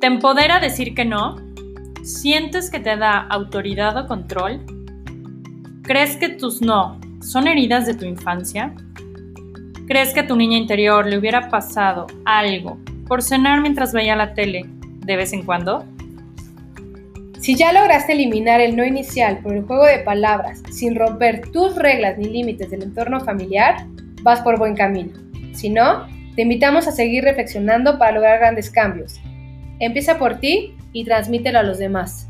¿Te empodera decir que no? ¿Sientes que te da autoridad o control? ¿Crees que tus no son heridas de tu infancia? ¿Crees que a tu niña interior le hubiera pasado algo por cenar mientras veía la tele de vez en cuando? Si ya lograste eliminar el no inicial por el juego de palabras sin romper tus reglas ni límites del entorno familiar, vas por buen camino. Si no, te invitamos a seguir reflexionando para lograr grandes cambios. Empieza por ti y transmítelo a los demás.